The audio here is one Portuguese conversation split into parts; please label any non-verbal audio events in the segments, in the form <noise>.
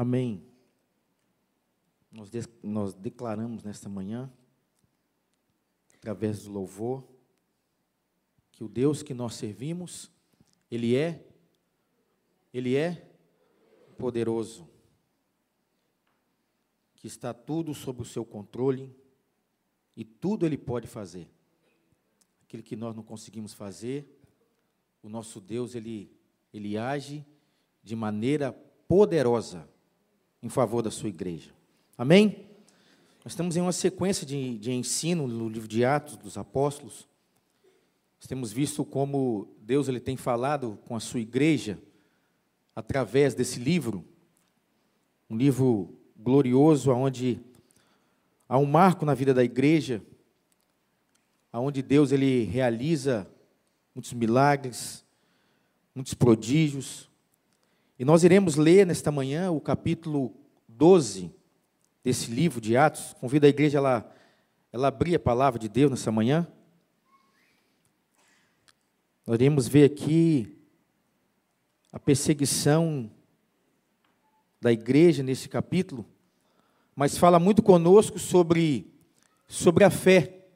Amém. Nós, de, nós declaramos nesta manhã, através do louvor, que o Deus que nós servimos, Ele é, Ele é poderoso, que está tudo sob o seu controle e tudo Ele pode fazer. Aquilo que nós não conseguimos fazer, o nosso Deus, Ele, Ele age de maneira poderosa em favor da sua igreja. Amém? Nós estamos em uma sequência de, de ensino no livro de Atos dos Apóstolos. Nós temos visto como Deus ele tem falado com a sua igreja através desse livro, um livro glorioso onde há um marco na vida da igreja, aonde Deus ele realiza muitos milagres, muitos prodígios, e nós iremos ler nesta manhã o capítulo 12 desse livro de Atos. Convido a igreja a ela, ela abrir a palavra de Deus nessa manhã. Nós iremos ver aqui a perseguição da igreja nesse capítulo, mas fala muito conosco sobre, sobre a fé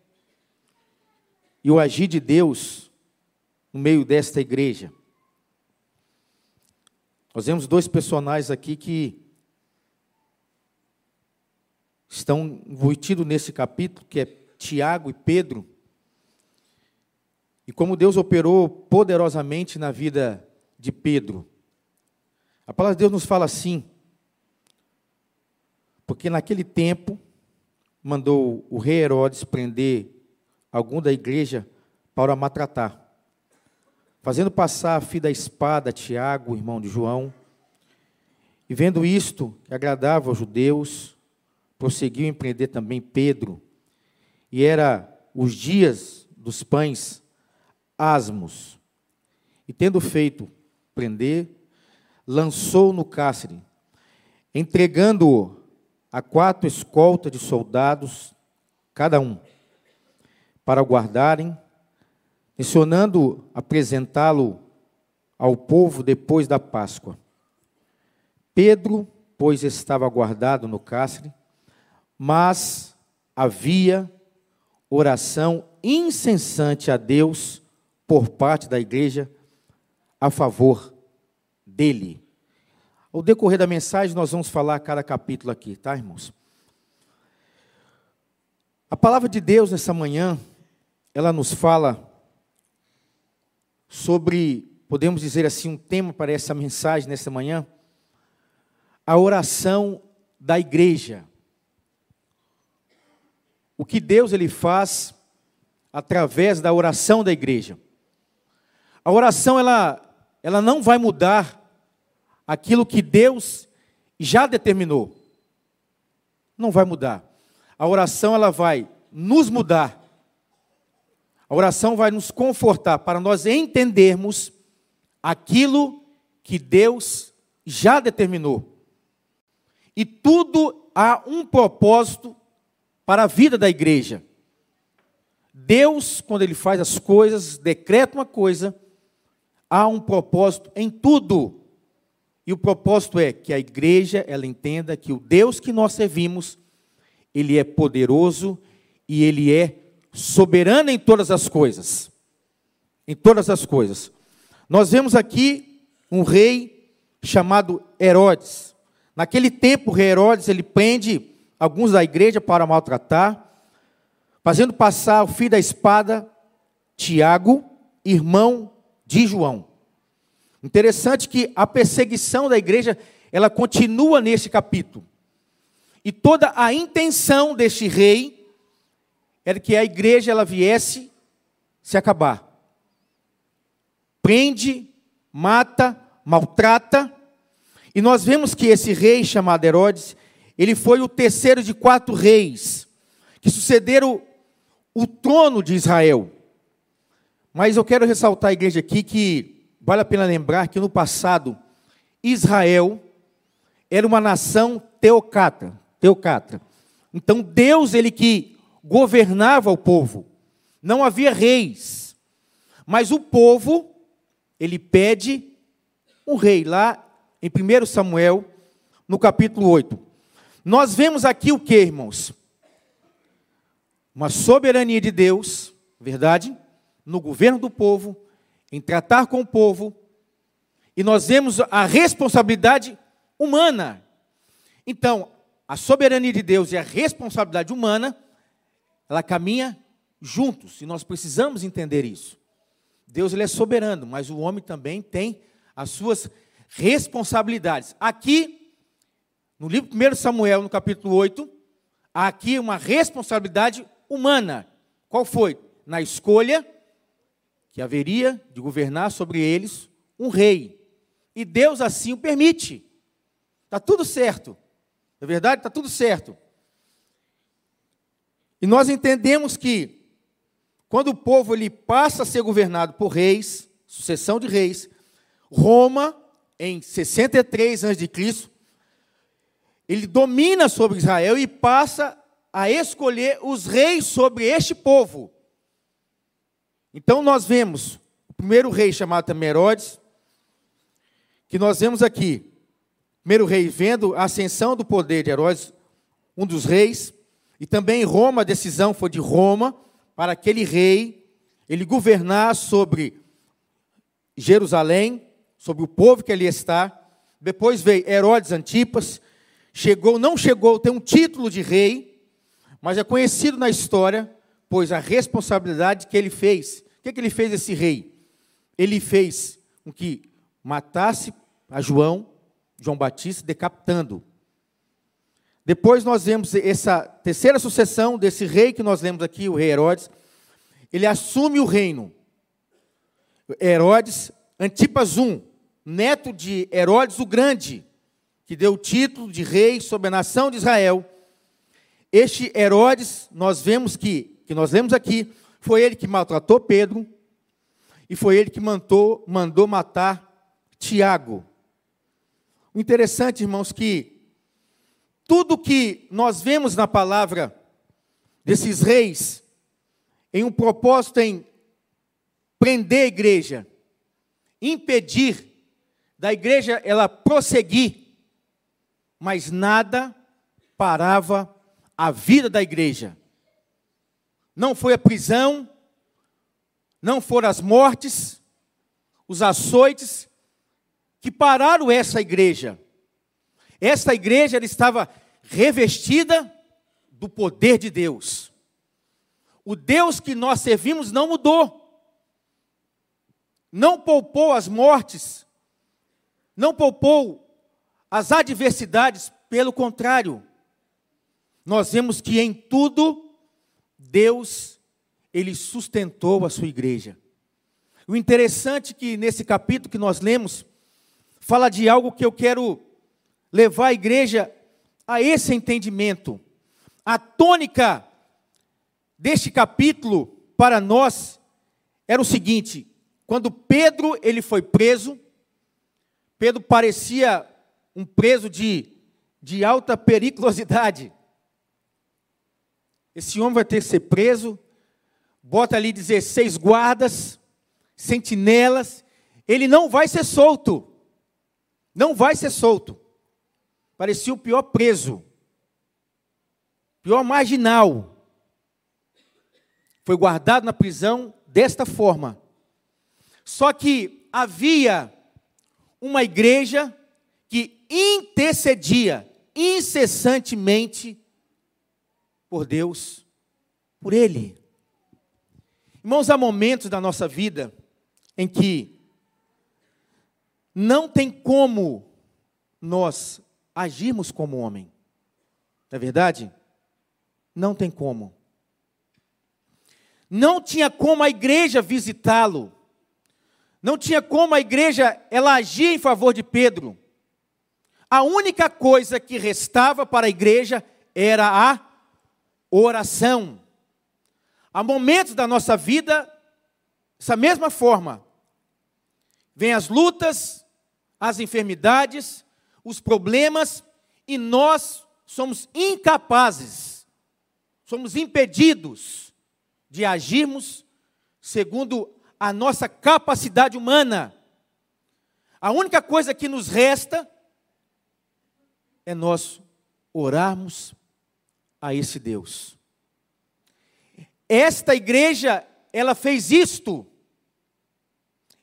e o agir de Deus no meio desta igreja. Nós vemos dois personagens aqui que estão envolvidos nesse capítulo, que é Tiago e Pedro. E como Deus operou poderosamente na vida de Pedro. A palavra de Deus nos fala assim, porque naquele tempo mandou o rei Herodes prender algum da igreja para maltratar fazendo passar a fio da espada Tiago, irmão de João, e vendo isto que agradava aos judeus, prosseguiu em prender também Pedro, e era os dias dos pães asmos. E tendo feito prender, lançou no cárcere, entregando-o a quatro escoltas de soldados, cada um, para guardarem mencionando apresentá-lo ao povo depois da Páscoa. Pedro, pois, estava guardado no cárcere, mas havia oração incessante a Deus por parte da igreja a favor dele. Ao decorrer da mensagem, nós vamos falar cada capítulo aqui, tá, irmãos? A palavra de Deus nessa manhã, ela nos fala sobre, podemos dizer assim, um tema para essa mensagem nessa manhã, a oração da igreja. O que Deus ele faz através da oração da igreja. A oração ela ela não vai mudar aquilo que Deus já determinou. Não vai mudar. A oração ela vai nos mudar a oração vai nos confortar para nós entendermos aquilo que Deus já determinou. E tudo há um propósito para a vida da igreja. Deus, quando Ele faz as coisas, decreta uma coisa, há um propósito em tudo. E o propósito é que a igreja ela entenda que o Deus que nós servimos, ele é poderoso e ele é soberana em todas as coisas. Em todas as coisas. Nós vemos aqui um rei chamado Herodes. Naquele tempo, o rei Herodes ele prende alguns da igreja para maltratar, fazendo passar o fio da espada Tiago, irmão de João. Interessante que a perseguição da igreja ela continua nesse capítulo. E toda a intenção deste rei era que a igreja ela viesse se acabar. Prende, mata, maltrata. E nós vemos que esse rei chamado Herodes, ele foi o terceiro de quatro reis que sucederam o trono de Israel. Mas eu quero ressaltar a igreja aqui que vale a pena lembrar que no passado Israel era uma nação teocata, teocata. Então Deus ele que governava o povo. Não havia reis. Mas o povo, ele pede um rei. Lá em 1 Samuel, no capítulo 8. Nós vemos aqui o que, irmãos? Uma soberania de Deus, verdade? No governo do povo, em tratar com o povo, e nós vemos a responsabilidade humana. Então, a soberania de Deus e a responsabilidade humana, ela caminha juntos, e nós precisamos entender isso. Deus ele é soberano, mas o homem também tem as suas responsabilidades. Aqui, no livro 1 Samuel, no capítulo 8, há aqui uma responsabilidade humana. Qual foi? Na escolha que haveria de governar sobre eles um rei. E Deus assim o permite. Está tudo certo. É verdade? Está tudo certo. E nós entendemos que quando o povo ele passa a ser governado por reis, sucessão de reis, Roma, em 63 a.C., ele domina sobre Israel e passa a escolher os reis sobre este povo. Então nós vemos o primeiro rei chamado também Herodes, que nós vemos aqui, primeiro rei vendo a ascensão do poder de Herodes, um dos reis, e também em Roma a decisão foi de Roma para aquele rei ele governar sobre Jerusalém, sobre o povo que ali está. Depois veio Herodes Antipas, chegou, não chegou a ter um título de rei, mas é conhecido na história, pois a responsabilidade que ele fez. O que, que ele fez esse rei? Ele fez com que matasse a João, João Batista, decapitando. Depois nós vemos essa terceira sucessão desse rei que nós lemos aqui, o rei Herodes. Ele assume o reino. Herodes Antipas I, neto de Herodes o Grande, que deu o título de rei sobre a nação de Israel. Este Herodes, nós vemos que, que nós lemos aqui, foi ele que maltratou Pedro e foi ele que mandou, mandou matar Tiago. O interessante, irmãos, que tudo que nós vemos na palavra desses reis, em um propósito em prender a igreja, impedir da igreja ela prosseguir, mas nada parava a vida da igreja. Não foi a prisão, não foram as mortes, os açoites que pararam essa igreja. Essa igreja estava revestida do poder de Deus. O Deus que nós servimos não mudou não poupou as mortes, não poupou as adversidades, pelo contrário, nós vemos que em tudo Deus ele sustentou a sua igreja. O interessante é que nesse capítulo que nós lemos fala de algo que eu quero levar a igreja a esse entendimento. A tônica deste capítulo para nós era o seguinte: quando Pedro ele foi preso, Pedro parecia um preso de, de alta periculosidade. Esse homem vai ter que ser preso, bota ali 16 guardas, sentinelas, ele não vai ser solto. Não vai ser solto. Parecia o pior preso, pior marginal. Foi guardado na prisão desta forma. Só que havia uma igreja que intercedia incessantemente por Deus, por Ele. Irmãos, há momentos da nossa vida em que não tem como nós agirmos como homem. Não é verdade? Não tem como. Não tinha como a igreja visitá-lo. Não tinha como a igreja ela agir em favor de Pedro. A única coisa que restava para a igreja era a oração. Há momentos da nossa vida, dessa mesma forma, vem as lutas, as enfermidades, os problemas, e nós somos incapazes, somos impedidos de agirmos segundo a nossa capacidade humana. A única coisa que nos resta é nós orarmos a esse Deus. Esta igreja, ela fez isto.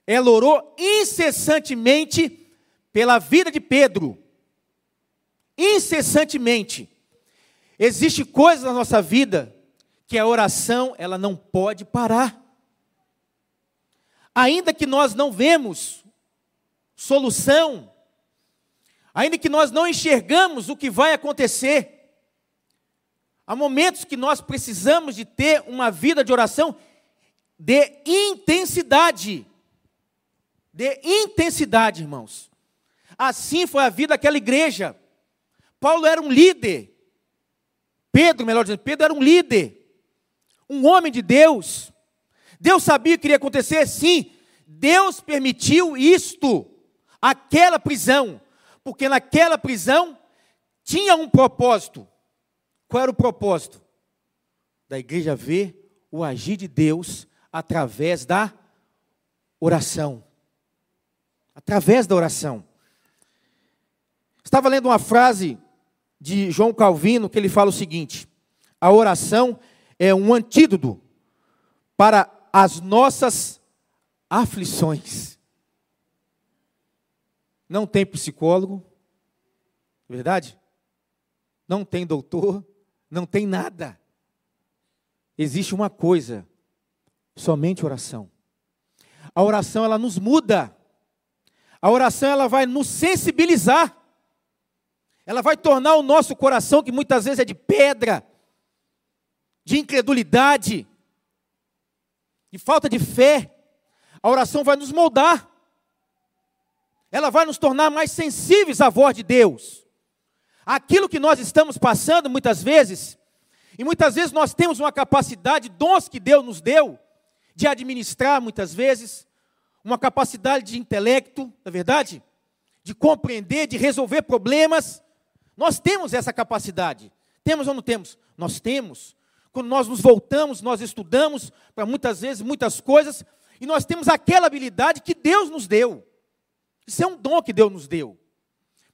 Ela orou incessantemente pela vida de Pedro. Incessantemente. Existe coisas na nossa vida que a oração, ela não pode parar. Ainda que nós não vemos solução, ainda que nós não enxergamos o que vai acontecer, Há momentos que nós precisamos de ter uma vida de oração de intensidade. De intensidade, irmãos. Assim foi a vida daquela igreja. Paulo era um líder. Pedro, melhor dizendo, Pedro era um líder. Um homem de Deus. Deus sabia que iria acontecer? Sim. Deus permitiu isto, aquela prisão, porque naquela prisão tinha um propósito. Qual era o propósito? Da igreja ver o agir de Deus através da oração. Através da oração. Estava lendo uma frase de João Calvino que ele fala o seguinte: a oração é um antídoto para as nossas aflições. Não tem psicólogo, verdade? Não tem doutor, não tem nada. Existe uma coisa, somente oração. A oração ela nos muda. A oração ela vai nos sensibilizar. Ela vai tornar o nosso coração, que muitas vezes é de pedra, de incredulidade, de falta de fé, a oração vai nos moldar. Ela vai nos tornar mais sensíveis à voz de Deus aquilo que nós estamos passando muitas vezes, e muitas vezes nós temos uma capacidade, dons que Deus nos deu, de administrar muitas vezes, uma capacidade de intelecto, não é verdade? De compreender, de resolver problemas. Nós temos essa capacidade. Temos ou não temos? Nós temos. Quando nós nos voltamos, nós estudamos para muitas vezes muitas coisas, e nós temos aquela habilidade que Deus nos deu. Isso é um dom que Deus nos deu.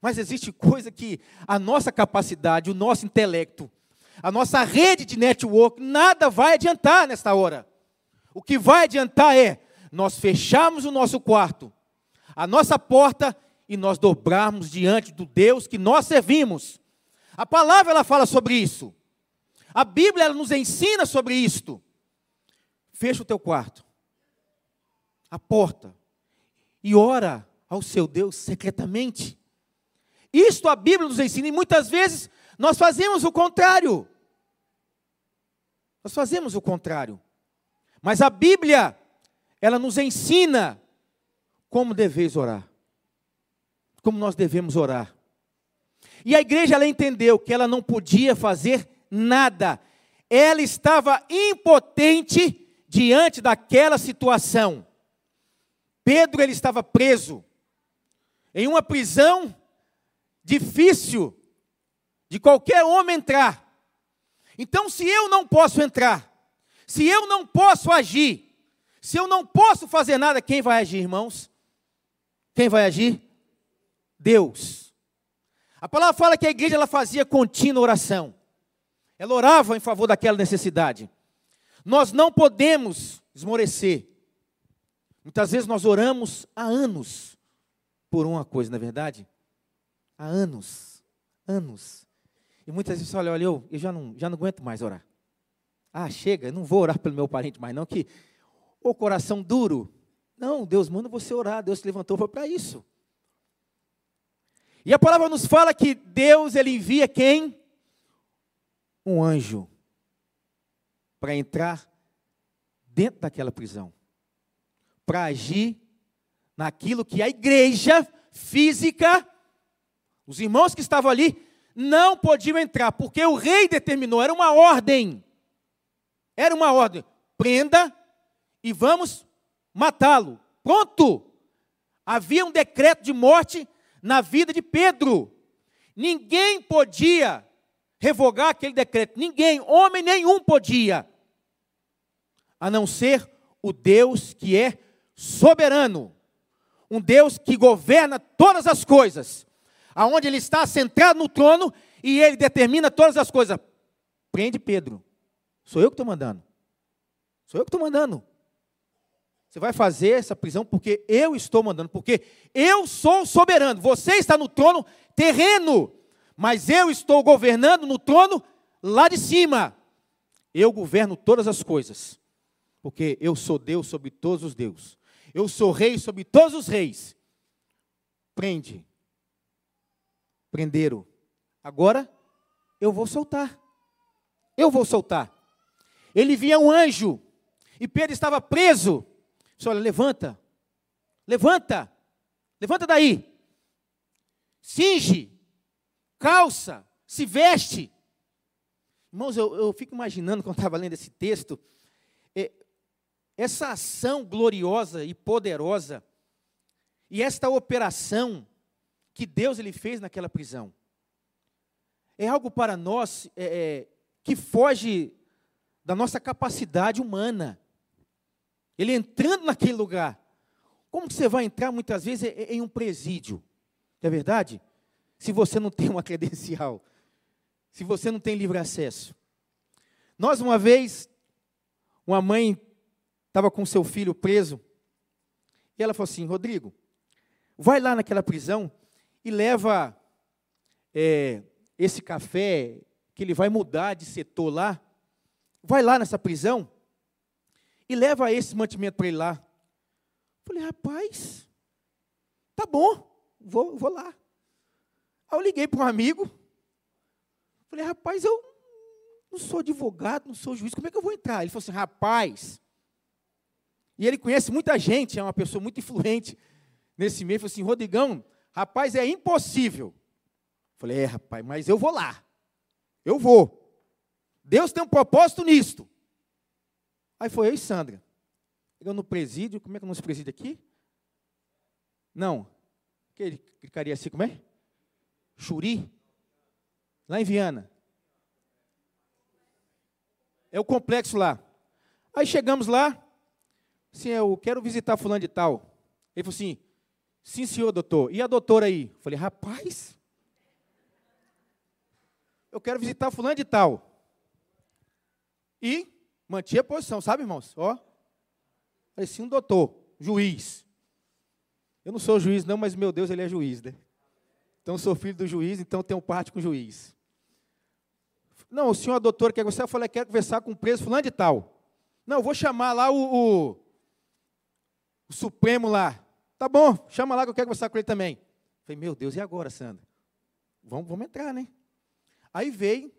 Mas existe coisa que a nossa capacidade, o nosso intelecto, a nossa rede de network, nada vai adiantar nesta hora. O que vai adiantar é nós fecharmos o nosso quarto, a nossa porta e nós dobrarmos diante do Deus que nós servimos. A palavra ela fala sobre isso. A Bíblia ela nos ensina sobre isto. Fecha o teu quarto, a porta, e ora ao seu Deus secretamente. Isto a Bíblia nos ensina, e muitas vezes nós fazemos o contrário. Nós fazemos o contrário. Mas a Bíblia, ela nos ensina como deveis orar. Como nós devemos orar. E a igreja ela entendeu que ela não podia fazer nada. Ela estava impotente diante daquela situação. Pedro ele estava preso em uma prisão difícil de qualquer homem entrar. Então, se eu não posso entrar, se eu não posso agir, se eu não posso fazer nada, quem vai agir, irmãos? Quem vai agir? Deus. A palavra fala que a igreja ela fazia contínua oração. Ela orava em favor daquela necessidade. Nós não podemos esmorecer. Muitas vezes nós oramos há anos por uma coisa, não é verdade? há anos, anos. E muitas vezes, olha, olha, eu, eu já, não, já não aguento mais orar. Ah, chega, eu não vou orar pelo meu parente mais não, que o coração duro. Não, Deus manda você orar, Deus te levantou para isso. E a palavra nos fala que Deus ele envia quem? Um anjo para entrar dentro daquela prisão, para agir naquilo que a igreja física os irmãos que estavam ali não podiam entrar, porque o rei determinou, era uma ordem. Era uma ordem. Prenda e vamos matá-lo. Pronto! Havia um decreto de morte na vida de Pedro. Ninguém podia revogar aquele decreto. Ninguém, homem nenhum podia. A não ser o Deus que é soberano. Um Deus que governa todas as coisas aonde ele está sentado no trono e ele determina todas as coisas. Prende Pedro. Sou eu que estou mandando. Sou eu que estou mandando. Você vai fazer essa prisão porque eu estou mandando, porque eu sou soberano. Você está no trono terreno, mas eu estou governando no trono lá de cima. Eu governo todas as coisas, porque eu sou Deus sobre todos os deuses. Eu sou rei sobre todos os reis. Prende. Prenderam. Agora eu vou soltar. Eu vou soltar. Ele via um anjo e Pedro estava preso. Disse, olha, levanta. Levanta. Levanta daí. Cinge. Calça. Se veste. Irmãos, eu, eu fico imaginando quando estava lendo esse texto, é, essa ação gloriosa e poderosa, e esta operação que Deus ele fez naquela prisão. É algo para nós é, é, que foge da nossa capacidade humana. Ele entrando naquele lugar. Como que você vai entrar muitas vezes em um presídio? Não é verdade? Se você não tem uma <laughs> credencial, se você não tem livre acesso. Nós, uma vez, uma mãe estava com seu filho preso, e ela falou assim: Rodrigo, vai lá naquela prisão e leva é, esse café, que ele vai mudar de setor lá, vai lá nessa prisão e leva esse mantimento para ele lá. Falei, rapaz, tá bom, vou, vou lá. Aí eu liguei para um amigo, falei, rapaz, eu não sou advogado, não sou juiz, como é que eu vou entrar? Ele falou assim, rapaz, e ele conhece muita gente, é uma pessoa muito influente nesse meio, falou assim, Rodrigão, rapaz, é impossível. Falei, é, rapaz, mas eu vou lá. Eu vou. Deus tem um propósito nisto. Aí foi eu e Sandra. Eu no presídio, como é que é o nosso presídio aqui? Não. Que ele clicaria assim, como é? Churi. Lá em Viana. É o complexo lá. Aí chegamos lá. Assim, eu quero visitar fulano de tal. Ele falou assim, sim senhor doutor. E a doutora aí? Eu falei, rapaz, eu quero visitar fulano de tal. E mantinha a posição, sabe, irmãos? Ó, parecia um doutor, juiz. Eu não sou juiz, não, mas meu Deus, ele é juiz, né? Então, sou filho do juiz, então tenho parte com o juiz. Não, o senhor, a doutora, quer você? Eu falei, quero conversar com o preso fulano de tal. Não, vou chamar lá o, o, o, Supremo lá. Tá bom, chama lá que eu quero conversar com ele também. falei, meu Deus, e agora, Sandra? Vamos, vamos entrar, né? Aí veio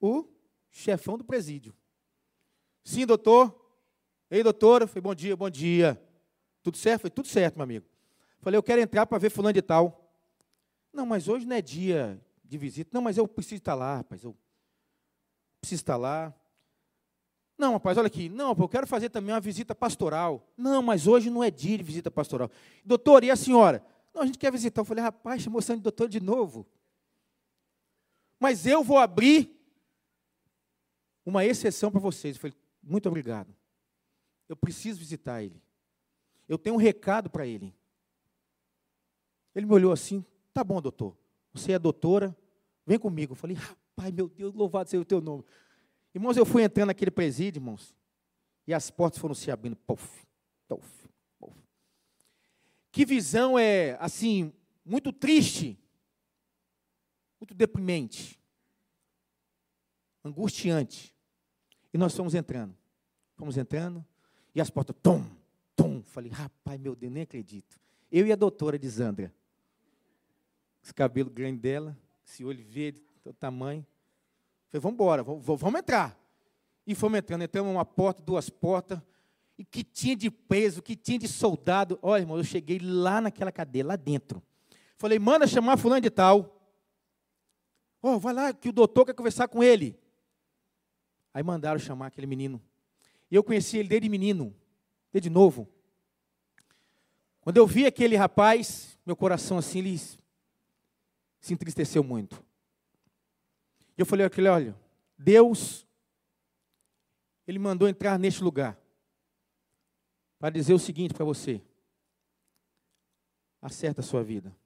o chefão do presídio. Sim, doutor. Ei, doutora. Falei, bom dia, bom dia. Tudo certo? Foi tudo certo, meu amigo. Falei, eu quero entrar para ver fulano de tal. Não, mas hoje não é dia de visita. Não, mas eu preciso estar lá, rapaz. Eu preciso estar lá. Não, rapaz, olha aqui. Não, eu quero fazer também uma visita pastoral. Não, mas hoje não é dia de visita pastoral. Doutor, e a senhora? Não, a gente quer visitar. Eu falei, rapaz, chamou de doutor de novo. Mas eu vou abrir uma exceção para vocês. Eu falei, muito obrigado. Eu preciso visitar ele. Eu tenho um recado para ele. Ele me olhou assim, tá bom, doutor. Você é doutora, vem comigo. Eu falei, rapaz, meu Deus, louvado seja o teu nome. Irmãos, eu fui entrando naquele presídio, irmãos, e as portas foram se abrindo. Puff, puff, puff. Que visão é, assim, muito triste, muito deprimente, angustiante. E nós fomos entrando. Fomos entrando, e as portas, tom, tom. Falei, rapaz, meu Deus, nem acredito. Eu e a doutora de Zandra. Esse cabelo grande dela, esse olho verde, do tamanho. Falei, vamos embora, vamos, entrar. E fomos entrando, entramos uma porta, duas portas, e que tinha de preso, que tinha de soldado. Olha, irmão, eu cheguei lá naquela cadeia, lá dentro. Falei, manda chamar fulano de tal. Ó, oh, vai lá que o doutor quer conversar com ele. Aí mandaram chamar aquele menino. E eu conheci ele desde menino, desde novo. Quando eu vi aquele rapaz, meu coração assim, ele se entristeceu muito. E eu falei aquele, olha, Deus, Ele mandou entrar neste lugar para dizer o seguinte para você: acerta a sua vida.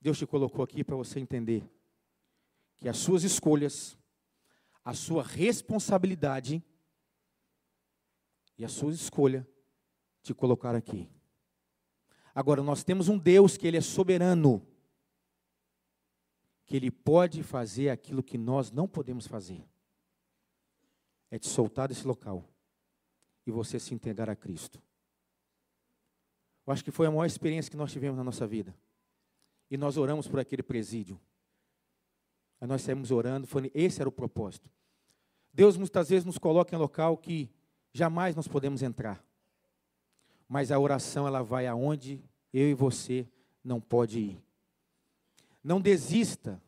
Deus te colocou aqui para você entender que as suas escolhas, a sua responsabilidade e a sua escolha te colocar aqui. Agora, nós temos um Deus que Ele é soberano, que Ele pode fazer aquilo que nós não podemos fazer. É te soltar desse local e você se entregar a Cristo. Eu acho que foi a maior experiência que nós tivemos na nossa vida. E nós oramos por aquele presídio. Aí nós saímos orando, foi, esse era o propósito. Deus muitas vezes nos coloca em local que jamais nós podemos entrar. Mas a oração ela vai aonde eu e você não pode ir. Não desista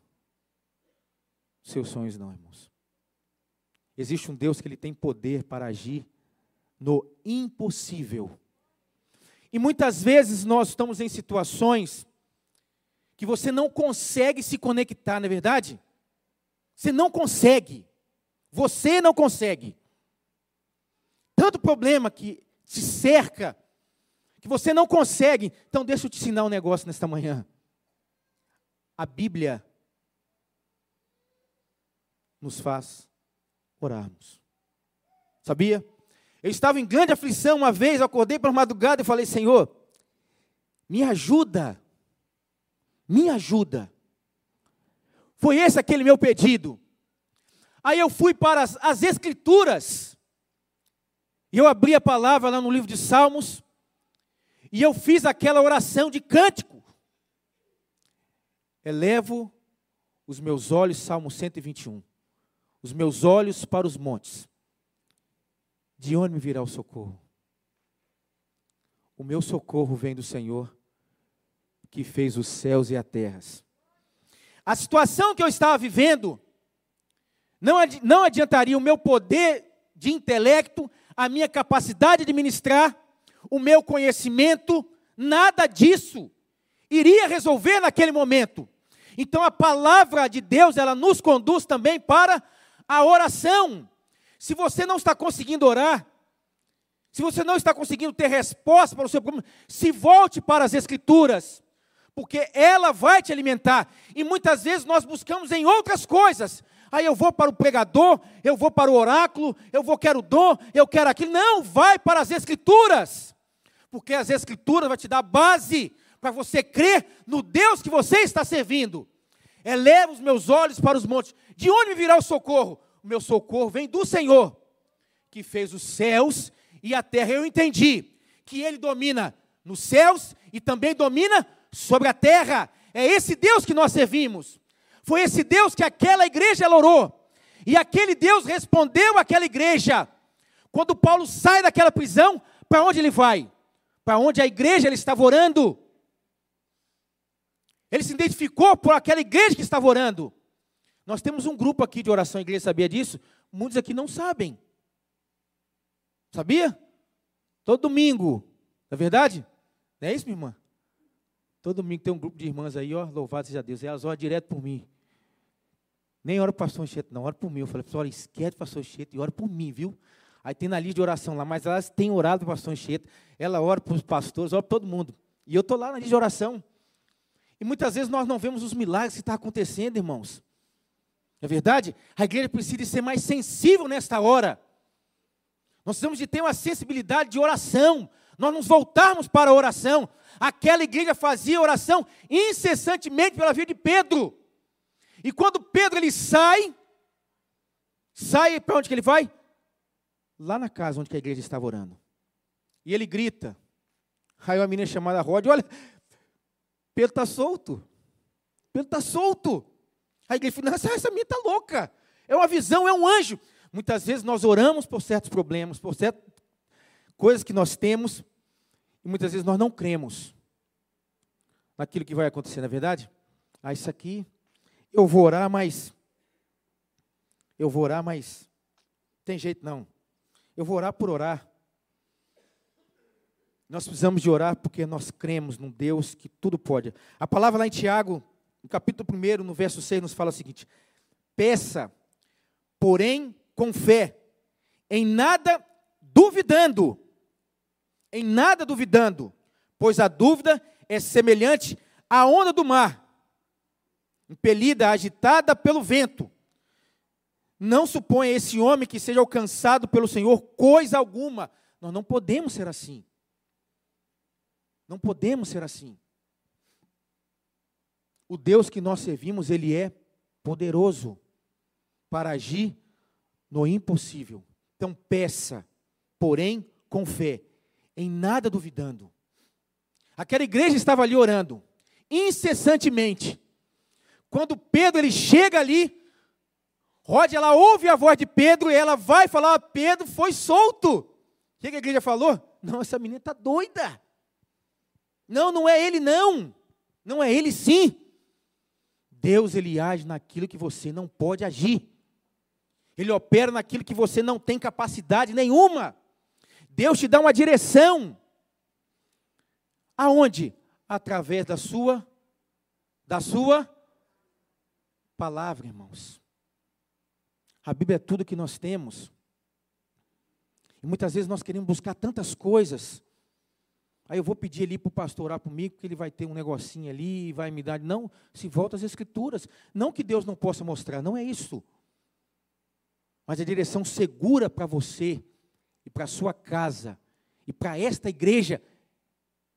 dos seus sonhos não, irmãos. Existe um Deus que ele tem poder para agir no impossível. E muitas vezes nós estamos em situações que você não consegue se conectar, não é verdade? Você não consegue. Você não consegue. Tanto problema que te cerca, que você não consegue. Então, deixa eu te ensinar um negócio nesta manhã. A Bíblia nos faz orarmos. Sabia? Eu estava em grande aflição uma vez, eu acordei para madrugada e falei: Senhor, me ajuda, me ajuda. Foi esse aquele meu pedido. Aí eu fui para as, as Escrituras, e eu abri a palavra lá no livro de Salmos, e eu fiz aquela oração de cântico. Elevo os meus olhos, Salmo 121, os meus olhos para os montes. De onde me virá o socorro? O meu socorro vem do Senhor, que fez os céus e a terra. A situação que eu estava vivendo não, não adiantaria o meu poder de intelecto, a minha capacidade de ministrar, o meu conhecimento, nada disso iria resolver naquele momento. Então a palavra de Deus, ela nos conduz também para a oração. Se você não está conseguindo orar, se você não está conseguindo ter resposta para o seu problema, se volte para as Escrituras, porque ela vai te alimentar. E muitas vezes nós buscamos em outras coisas, aí eu vou para o pregador, eu vou para o oráculo, eu vou quero dom, eu quero aquilo. Não, vai para as escrituras. Porque as escrituras vai te dar base para você crer no Deus que você está servindo. Eleva os meus olhos para os montes. De onde me virá o socorro? O meu socorro vem do Senhor, que fez os céus e a terra. Eu entendi que ele domina nos céus e também domina sobre a terra. É esse Deus que nós servimos. Foi esse Deus que aquela igreja orou. E aquele Deus respondeu àquela igreja. Quando Paulo sai daquela prisão, para onde ele vai? Para onde a igreja ele estava orando. Ele se identificou por aquela igreja que estava orando. Nós temos um grupo aqui de oração, igreja sabia disso? Muitos aqui não sabem. Sabia? Todo domingo. Não é verdade? Não é isso, minha irmã? Todo domingo tem um grupo de irmãs aí, ó, louvado seja Deus. Elas oram direto por mim. Nem ora para o pastor Anchieta, não, ora por mim. Eu falei, pessoal, esquece o pastor Anchieta e ora por mim, viu? Aí tem na lista de oração lá, mas elas têm orado para o pastor Anchieta. Ela ora para os pastores, ora para todo mundo. E eu estou lá na lista de oração. E muitas vezes nós não vemos os milagres que estão tá acontecendo, irmãos. É verdade? A igreja precisa ser mais sensível nesta hora. Nós precisamos de ter uma sensibilidade de oração. Nós nos voltarmos para a oração. Aquela igreja fazia oração incessantemente pela vida de Pedro. E quando Pedro ele sai, sai para onde que ele vai? Lá na casa onde a igreja estava orando. E ele grita. Aí uma menina chamada Rod, olha, Pedro está solto. Pedro está solto. A igreja fala, essa, essa menina está louca. É uma visão, é um anjo. Muitas vezes nós oramos por certos problemas, por certas coisas que nós temos, e muitas vezes nós não cremos naquilo que vai acontecer, na é verdade? Ah, isso aqui eu vou orar, mas. Eu vou orar, mas. Tem jeito não. Eu vou orar por orar. Nós precisamos de orar porque nós cremos num Deus que tudo pode. A palavra lá em Tiago, no capítulo 1, no verso 6, nos fala o seguinte: Peça, porém com fé, em nada duvidando. Em nada duvidando, pois a dúvida é semelhante à onda do mar, impelida, agitada pelo vento. Não suponha esse homem que seja alcançado pelo Senhor coisa alguma. Nós não podemos ser assim. Não podemos ser assim. O Deus que nós servimos, ele é poderoso para agir no impossível. Então peça, porém com fé, em nada duvidando. Aquela igreja estava ali orando, incessantemente. Quando Pedro ele chega ali, Rod, ela ouve a voz de Pedro e ela vai falar: Pedro foi solto. O que a igreja falou? Não, essa menina está doida. Não, não é ele, não. Não é ele, sim. Deus, ele age naquilo que você não pode agir. Ele opera naquilo que você não tem capacidade nenhuma. Deus te dá uma direção. Aonde? Através da sua da sua palavra, irmãos. A Bíblia é tudo que nós temos. E muitas vezes nós queremos buscar tantas coisas. Aí eu vou pedir ali para o pastor orar comigo, que ele vai ter um negocinho ali e vai me dar. Não, se volta às Escrituras. Não que Deus não possa mostrar, não é isso. Mas a direção segura para você e para a sua casa e para esta igreja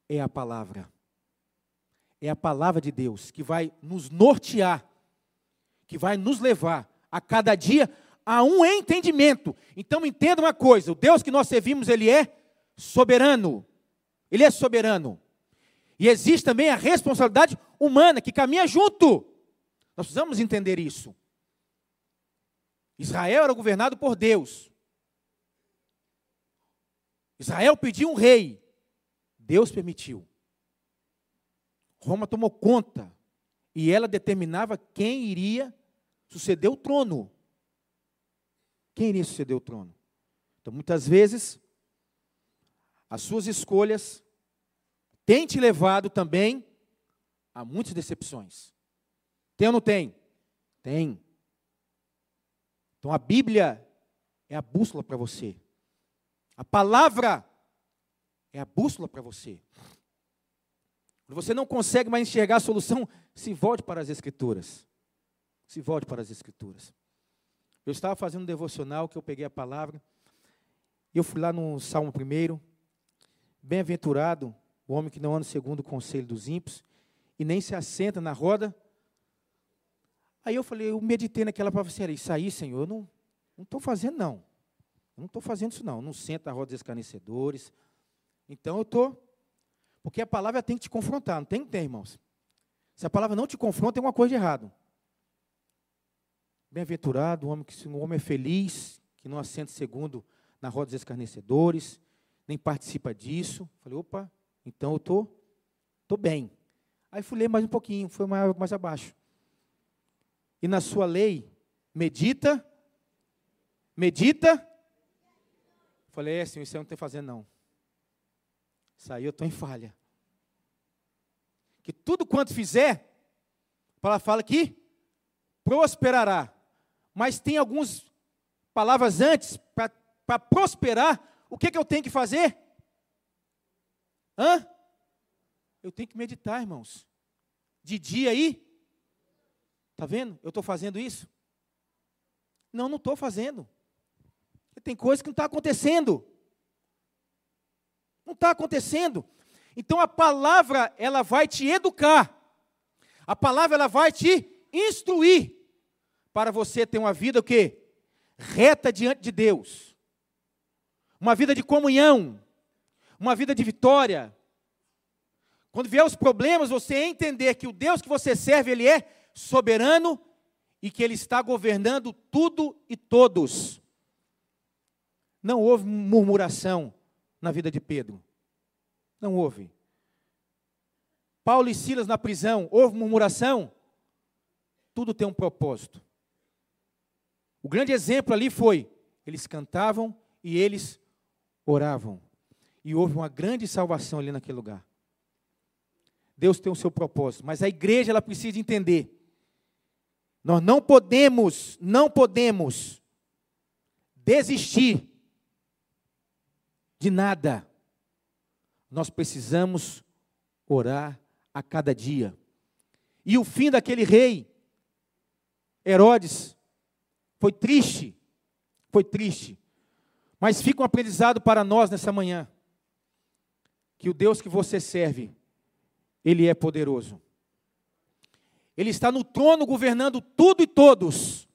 é a palavra. É a palavra de Deus que vai nos nortear, que vai nos levar a cada dia a um entendimento. Então entenda uma coisa: o Deus que nós servimos, ele é soberano. Ele é soberano. E existe também a responsabilidade humana que caminha junto. Nós precisamos entender isso. Israel era governado por Deus. Israel pediu um rei. Deus permitiu. Roma tomou conta. E ela determinava quem iria suceder o trono. Quem iria suceder o trono? Então, muitas vezes, as suas escolhas têm te levado também a muitas decepções. Tem ou não tem? Tem. Então a Bíblia é a bússola para você. A palavra é a bússola para você. Quando você não consegue mais enxergar a solução, se volte para as Escrituras. Se volte para as Escrituras. Eu estava fazendo um devocional que eu peguei a palavra. E eu fui lá no Salmo 1. Bem-aventurado o homem que não anda segundo o conselho dos ímpios e nem se assenta na roda Aí eu falei, eu meditei naquela palavra, isso aí, Senhor, eu não estou fazendo, não. Eu não estou fazendo isso, não. Eu não sento na roda dos escarnecedores. Então eu estou. Porque a palavra tem que te confrontar, não tem que ter, irmãos. Se a palavra não te confronta, tem uma coisa de errado. Bem-aventurado o homem que o homem é feliz, que não assenta segundo na roda dos escarnecedores, nem participa disso. Falei, opa, então eu estou tô, tô bem. Aí fui ler mais um pouquinho, foi mais, mais abaixo e na sua lei medita, medita. Falei, é, senhor, isso eu não estou fazendo, não. Isso aí eu estou em falha. Que tudo quanto fizer, a palavra fala que prosperará. Mas tem algumas palavras antes, para prosperar, o que, que eu tenho que fazer? Hã? Eu tenho que meditar, irmãos. De dia aí, Está vendo? Eu estou fazendo isso? Não, não estou fazendo. Tem coisa que não está acontecendo. Não está acontecendo. Então a palavra, ela vai te educar. A palavra, ela vai te instruir. Para você ter uma vida o quê? Reta diante de Deus. Uma vida de comunhão. Uma vida de vitória. Quando vier os problemas, você entender que o Deus que você serve, Ele é soberano e que ele está governando tudo e todos. Não houve murmuração na vida de Pedro. Não houve. Paulo e Silas na prisão, houve murmuração? Tudo tem um propósito. O grande exemplo ali foi: eles cantavam e eles oravam. E houve uma grande salvação ali naquele lugar. Deus tem o seu propósito, mas a igreja ela precisa entender nós não podemos, não podemos desistir de nada. Nós precisamos orar a cada dia. E o fim daquele rei Herodes. Foi triste, foi triste. Mas fica um aprendizado para nós nessa manhã. Que o Deus que você serve, Ele é poderoso. Ele está no trono governando tudo e todos.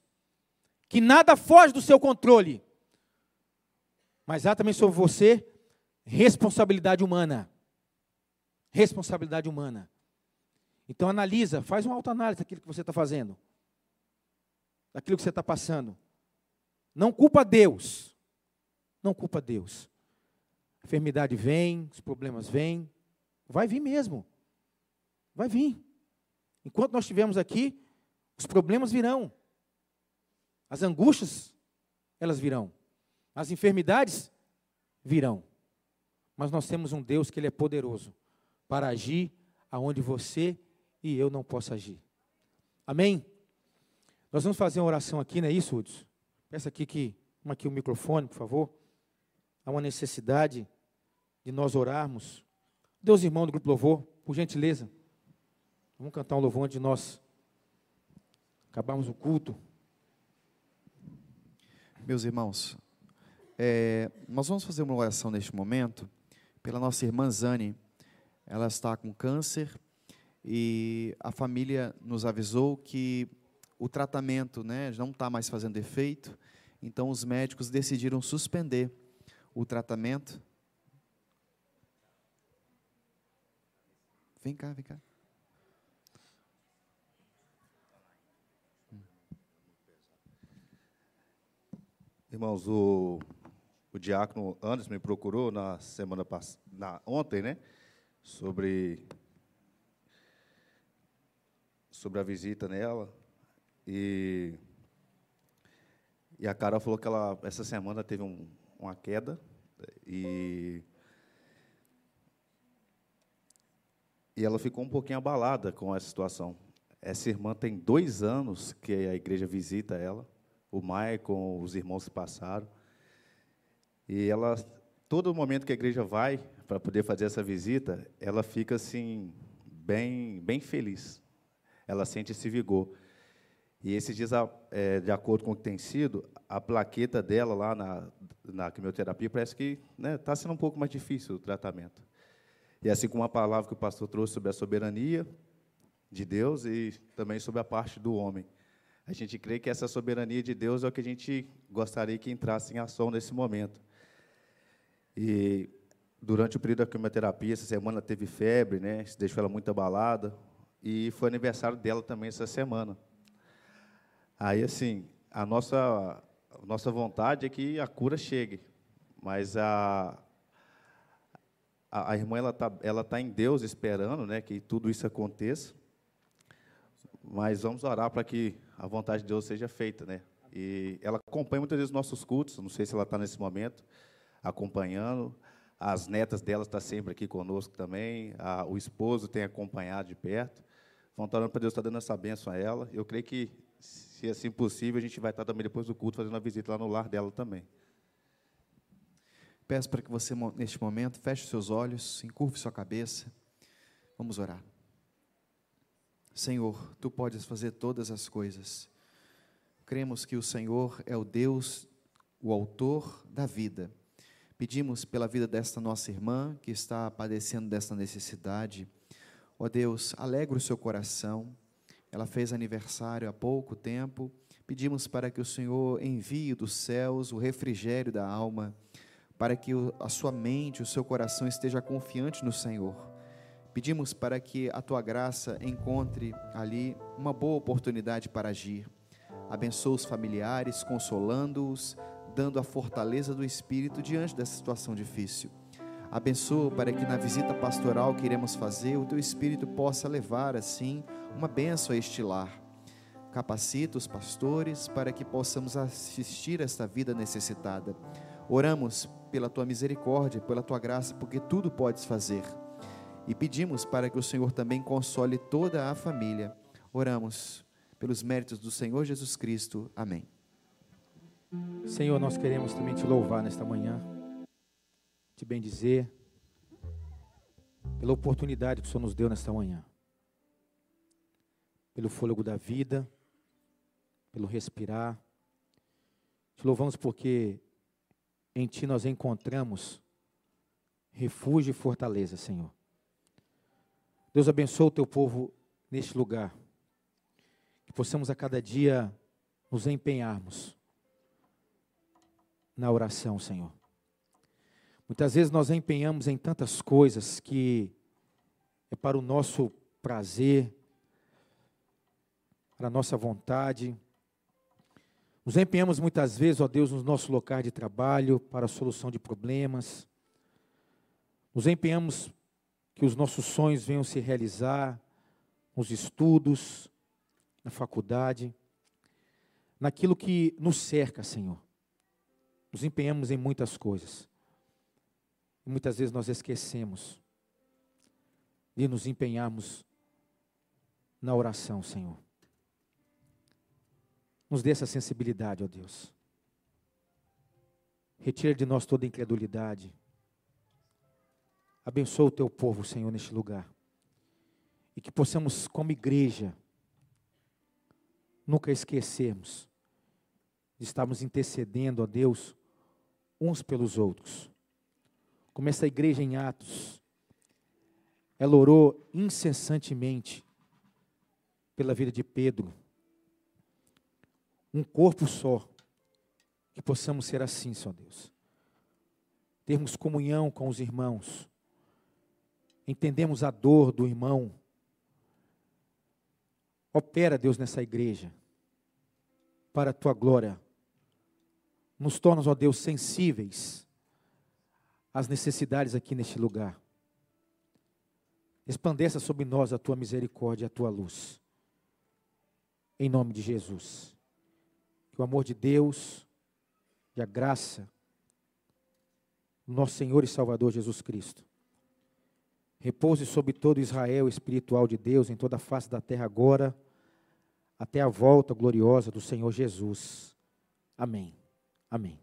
Que nada foge do seu controle. Mas há também sobre você responsabilidade humana. Responsabilidade humana. Então analisa, faz uma autoanálise daquilo que você está fazendo. Daquilo que você está passando. Não culpa Deus. Não culpa Deus. A enfermidade vem, os problemas vêm. Vai vir mesmo. Vai vir. Enquanto nós estivermos aqui, os problemas virão. As angústias, elas virão. As enfermidades virão. Mas nós temos um Deus que ele é poderoso para agir aonde você e eu não posso agir. Amém? Nós vamos fazer uma oração aqui, não é isso, Hudson? Peça aqui que, uma aqui o microfone, por favor. Há uma necessidade de nós orarmos. Deus, irmão do Grupo Louvor, por gentileza. Vamos cantar um louvor de nós acabarmos o culto. Meus irmãos, é, nós vamos fazer uma oração neste momento pela nossa irmã Zane. Ela está com câncer e a família nos avisou que o tratamento né, não está mais fazendo efeito, então os médicos decidiram suspender o tratamento. Vem cá, vem cá. Irmãos, o, o diácono Anderson me procurou na semana passada, ontem, né? Sobre, sobre a visita nela. E, e a Carol falou que ela, essa semana teve um, uma queda. E, e ela ficou um pouquinho abalada com essa situação. Essa irmã tem dois anos que a igreja visita ela o Maicon, os irmãos que passaram. E ela, todo momento que a igreja vai para poder fazer essa visita, ela fica assim, bem, bem feliz. Ela sente esse vigor. E esses dias, é, de acordo com o que tem sido, a plaqueta dela lá na, na quimioterapia parece que está né, tá sendo um pouco mais difícil o tratamento. E assim como a palavra que o pastor trouxe sobre a soberania de Deus e também sobre a parte do homem. A gente crê que essa soberania de Deus é o que a gente gostaria que entrasse em ação nesse momento. E durante o período da quimioterapia, essa semana teve febre, né? Isso deixou ela muito abalada. E foi aniversário dela também essa semana. Aí, assim, a nossa, a nossa vontade é que a cura chegue. Mas a, a, a irmã ela está ela tá em Deus esperando né, que tudo isso aconteça. Mas vamos orar para que a vontade de Deus seja feita, né? E ela acompanha muitas vezes nossos cultos, não sei se ela está nesse momento acompanhando. As netas dela estão sempre aqui conosco também. A, o esposo tem acompanhado de perto. Vão estar orando para Deus estar dando essa bênção a ela. Eu creio que, se assim possível, a gente vai estar também depois do culto fazendo uma visita lá no lar dela também. Peço para que você, neste momento, feche seus olhos, encurve sua cabeça. Vamos orar. Senhor, tu podes fazer todas as coisas. Cremos que o Senhor é o Deus, o autor da vida. Pedimos pela vida desta nossa irmã que está padecendo desta necessidade. Ó Deus, alegra o seu coração. Ela fez aniversário há pouco tempo. Pedimos para que o Senhor envie dos céus o refrigério da alma, para que a sua mente, o seu coração esteja confiante no Senhor Pedimos para que a tua graça encontre ali uma boa oportunidade para agir. Abençoa os familiares, consolando-os, dando a fortaleza do espírito diante dessa situação difícil. Abençoa para que na visita pastoral que iremos fazer, o teu espírito possa levar assim uma bênção a este lar. Capacita os pastores para que possamos assistir esta vida necessitada. Oramos pela tua misericórdia, pela tua graça, porque tudo podes fazer e pedimos para que o Senhor também console toda a família. Oramos pelos méritos do Senhor Jesus Cristo. Amém. Senhor, nós queremos também te louvar nesta manhã, te bendizer, pela oportunidade que o Senhor nos deu nesta manhã, pelo fôlego da vida, pelo respirar. Te louvamos porque em Ti nós encontramos refúgio e fortaleza, Senhor. Deus abençoe o Teu povo neste lugar. Que possamos a cada dia nos empenharmos na oração, Senhor. Muitas vezes nós empenhamos em tantas coisas que é para o nosso prazer, para a nossa vontade. Nos empenhamos muitas vezes, ó Deus, no nosso local de trabalho para a solução de problemas. Nos empenhamos que os nossos sonhos venham se realizar nos estudos, na faculdade, naquilo que nos cerca, Senhor. Nos empenhamos em muitas coisas. E muitas vezes nós esquecemos de nos empenharmos na oração, Senhor. Nos dê essa sensibilidade, ó Deus. Retira de nós toda incredulidade. Abençoa o teu povo, Senhor, neste lugar. E que possamos, como igreja, nunca esquecermos de estarmos intercedendo a Deus uns pelos outros como essa igreja em Atos, ela orou incessantemente pela vida de Pedro. Um corpo só, que possamos ser assim, só Deus. Termos comunhão com os irmãos, entendemos a dor do irmão. Opera, Deus, nessa igreja, para a tua glória. Nos torna, ó Deus, sensíveis as necessidades aqui neste lugar. Explandeça sobre nós a tua misericórdia e a tua luz. Em nome de Jesus. Que o amor de Deus e a graça do nosso Senhor e Salvador Jesus Cristo repouse sobre todo Israel espiritual de Deus em toda a face da terra agora, até a volta gloriosa do Senhor Jesus. Amém. Amém.